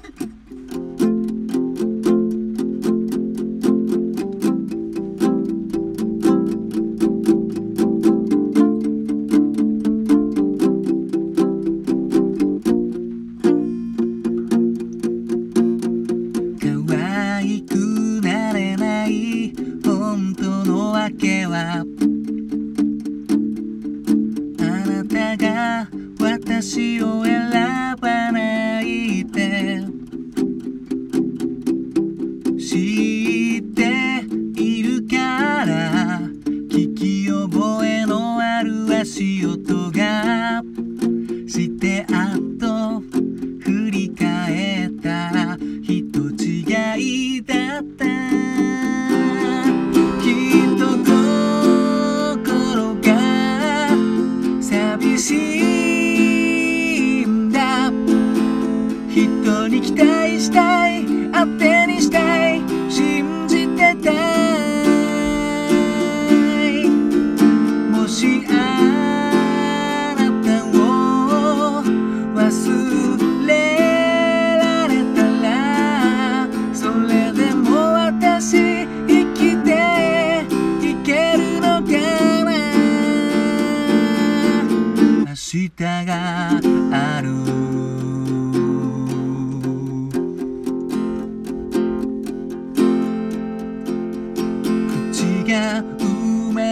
可愛くなれない本当の訳は寂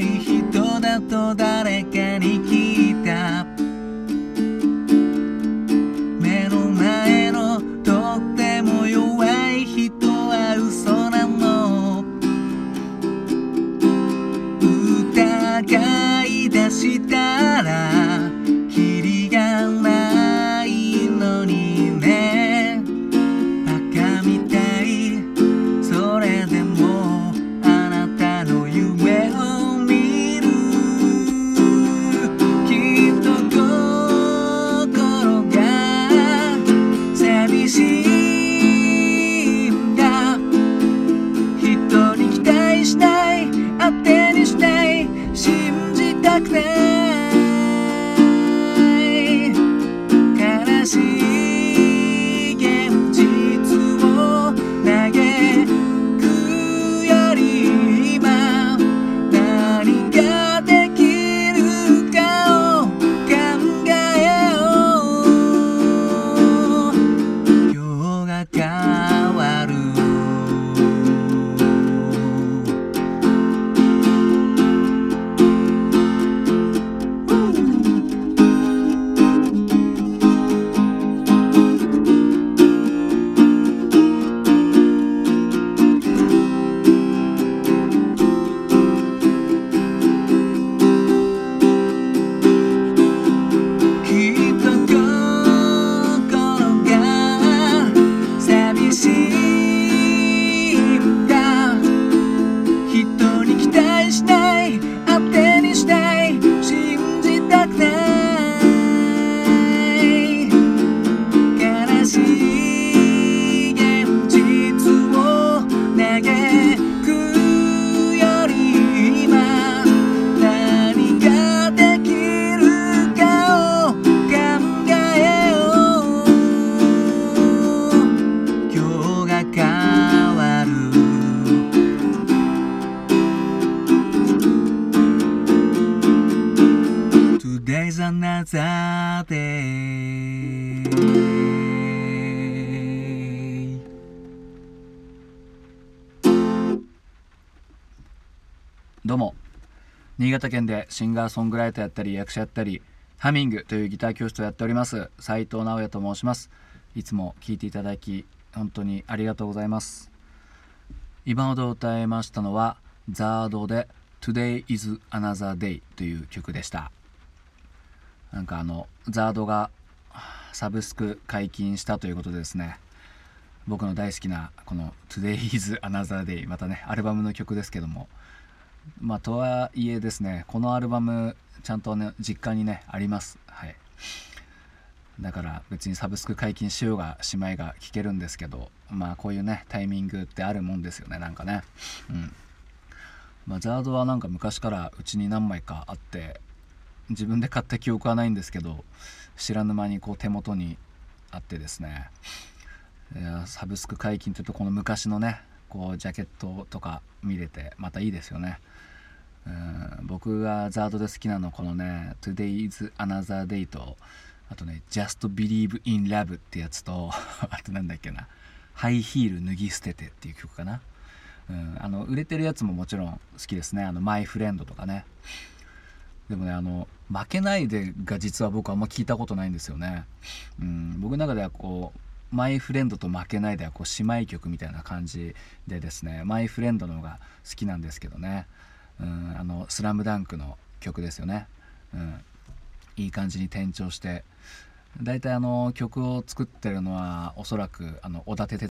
い人だと誰かに聞いた。目の前のとっても弱い人は嘘なの。疑どうも。新潟県でシンガーソングライターやったり役者やったりハミングというギター教室をやっております斉藤直也と申します。いつも聴いていただき本当にありがとうございます。今ほど歌いましたのはザードで Today is Another Day という曲でした。なんかあのザードがサブスク解禁したということでですね。僕の大好きなこの Today is Another Day またねアルバムの曲ですけども。まあとはいえですねこのアルバムちゃんとね実家にねあります。はい。だから別にサブスク解禁しようがしまいが聞けるんですけどまあこういうねタイミングってあるもんですよねなんかね。うん。まあザードはなんか昔からうちに何枚かあって自分で買った記憶はないんですけど知らぬ間にこう手元にあってですね。いやサブスク解禁というとこの昔のねこうジャケットとか見れてまたいいですよね。うん僕がザードで好きなのはこのね「Today's Another Day と」あとね「Just Believe in Love」ってやつと あとなんだっけな「ハイヒール脱ぎ捨てて」っていう曲かな、うん、あの売れてるやつももちろん好きですね「あのマイ・フレンド」とかね。でもねあの「負けないで」が実は僕あんま聞いたことないんですよね、うん、僕の中ではこうマイフレンドと負けないではこう姉妹曲みたいな感じでですねマイフレンドの方が好きなんですけどね、うん、あの「スラムダンクの曲ですよね、うん、いい感じに転調して。大体あの曲を作ってるのはおそらくあの小田哲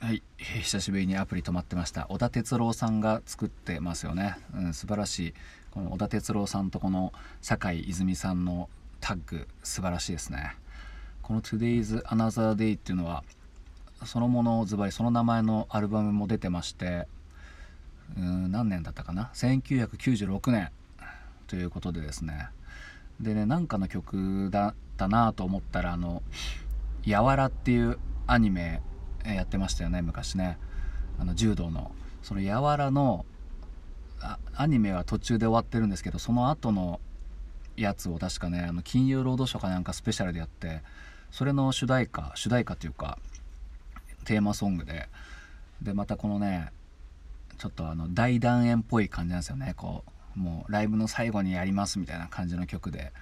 はい、久しぶりにアプリ止まってました。小田哲郎さんが作ってますよね、うん、素晴らしい。この小田哲郎さんとこの酒井泉さんのタッグ素晴らしいですね。この Today's Another Day っていうのはそのものズバリその名前のアルバムも出てましてうん何年だったかな？1996年ということでですね。でねなんかの曲だったなと思ったらあの「やわら」っていうアニメやってましたよね昔ね。あの柔道の。その「やわらの」アニメは途中で終わってるんですけどその後のやつを確かねあの金曜ロードショーかなんかスペシャルでやってそれの主題歌主題歌というかテーマソングででまたこのねちょっとあの大団円っぽい感じなんですよね。こうもうライブの最後にやりますみたいな感じの曲で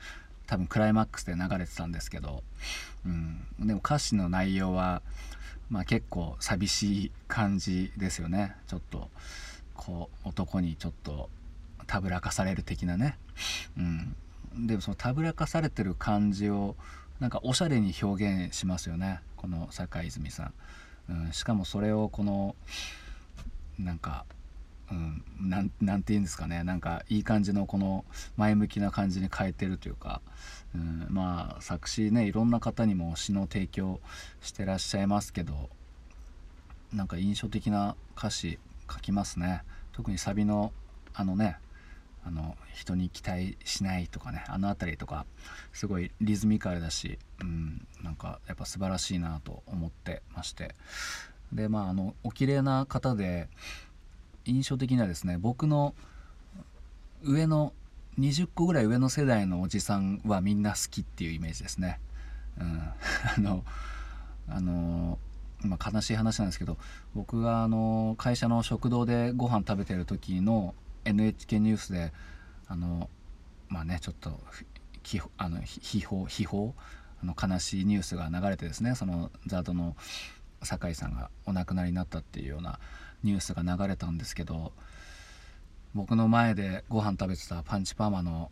多分クライマックスで流れてたんですけど、うん、でも歌詞の内容は、まあ、結構寂しい感じですよね。ちょっとこう男にちょっとたぶらかされる的なね、うん、でもそのたぶらかされてる感じをなんかおしゃれに表現しますよね。この坂井泉さん、うん、しかもそれをこのなんか、うん、なんなんて言うんですかね。なんかいい感じのこの前向きな感じに変えてるというか、うん、まあ作詞ねいろんな方にも詩の提供してらっしゃいますけどなんか印象的な歌詞書きますね。特にサビのあのねあの人に期待しないとかねあの辺りとかすごいリズミカルだし、うん、なんかやっぱ素晴らしいなと思ってましてでまああのお綺麗な方で印象的にはですね僕の上の20個ぐらい上の世代のおじさんはみんな好きっていうイメージですね。うん、あのあのまあ、悲しい話なんですけど僕があの会社の食堂でご飯食べてる時の NHK ニュースであのまあねちょっとあの秘宝秘宝あの悲しいニュースが流れてですねそのザードの酒井さんがお亡くなりになったっていうようなニュースが流れたんですけど僕の前でご飯食べてたパンチパーマの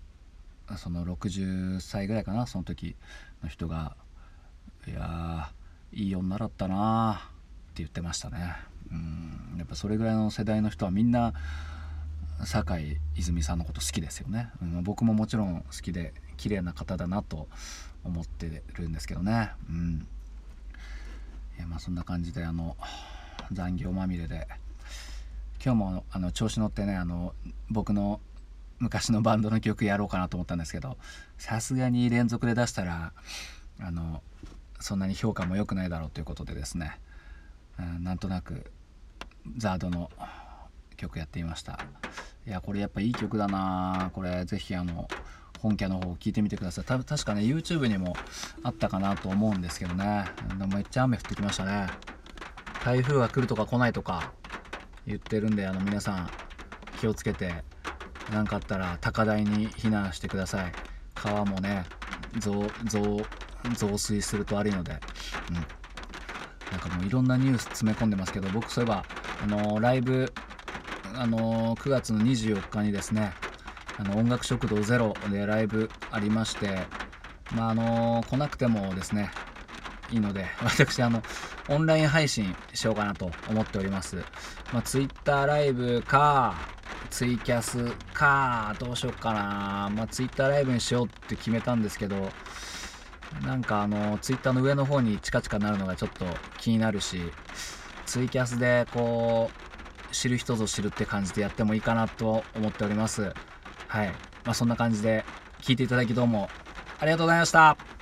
その60歳ぐらいかなその時の人が「いやいい女だったな」って言ってましたね。うんやっぱそれぐらいの世代の人はみんな酒井泉さんのこと好きですよね、うん、僕ももちろん好きで綺麗な方だなと思ってるんですけどね。うん。いやまあそんな感じであの残業まみれで。今日もあの調子乗ってねあの僕の昔のバンドの曲やろうかなと思ったんですけどさすがに連続で出したらあのそんなに評価も良くないだろうということでですね、うん、なんとなくザードの曲やってみました。いやこれやっぱいい曲だな。これぜひあの本家の方聞いてみてください。確かね YouTube にもあったかなと思うんですけどね。めっちゃ雨降ってきましたね。台風が来るとか来ないとか言ってるんであの皆さん気をつけて何かあったら高台に避難してください。川もね増増水すると悪いので、うん、なんかもういろんなニュース詰め込んでますけど僕そういえばあの、ライブあの、9月の24日にですねあの音楽食堂ゼロでライブありましてまああの、来なくてもですねいいので 私あのオンライン配信しようかなと思っております、まあ、Twitter ライブかツイキャスかどうしようかな。まあ Twitter ライブにしようって決めたんですけどなんかあの Twitter の上の方にチカチカなるのがちょっと気になるしツイキャスでこう知る人ぞ知るって感じでやってもいいかなと思っております。はい。まあそんな感じで聞いていただきどうもありがとうございました。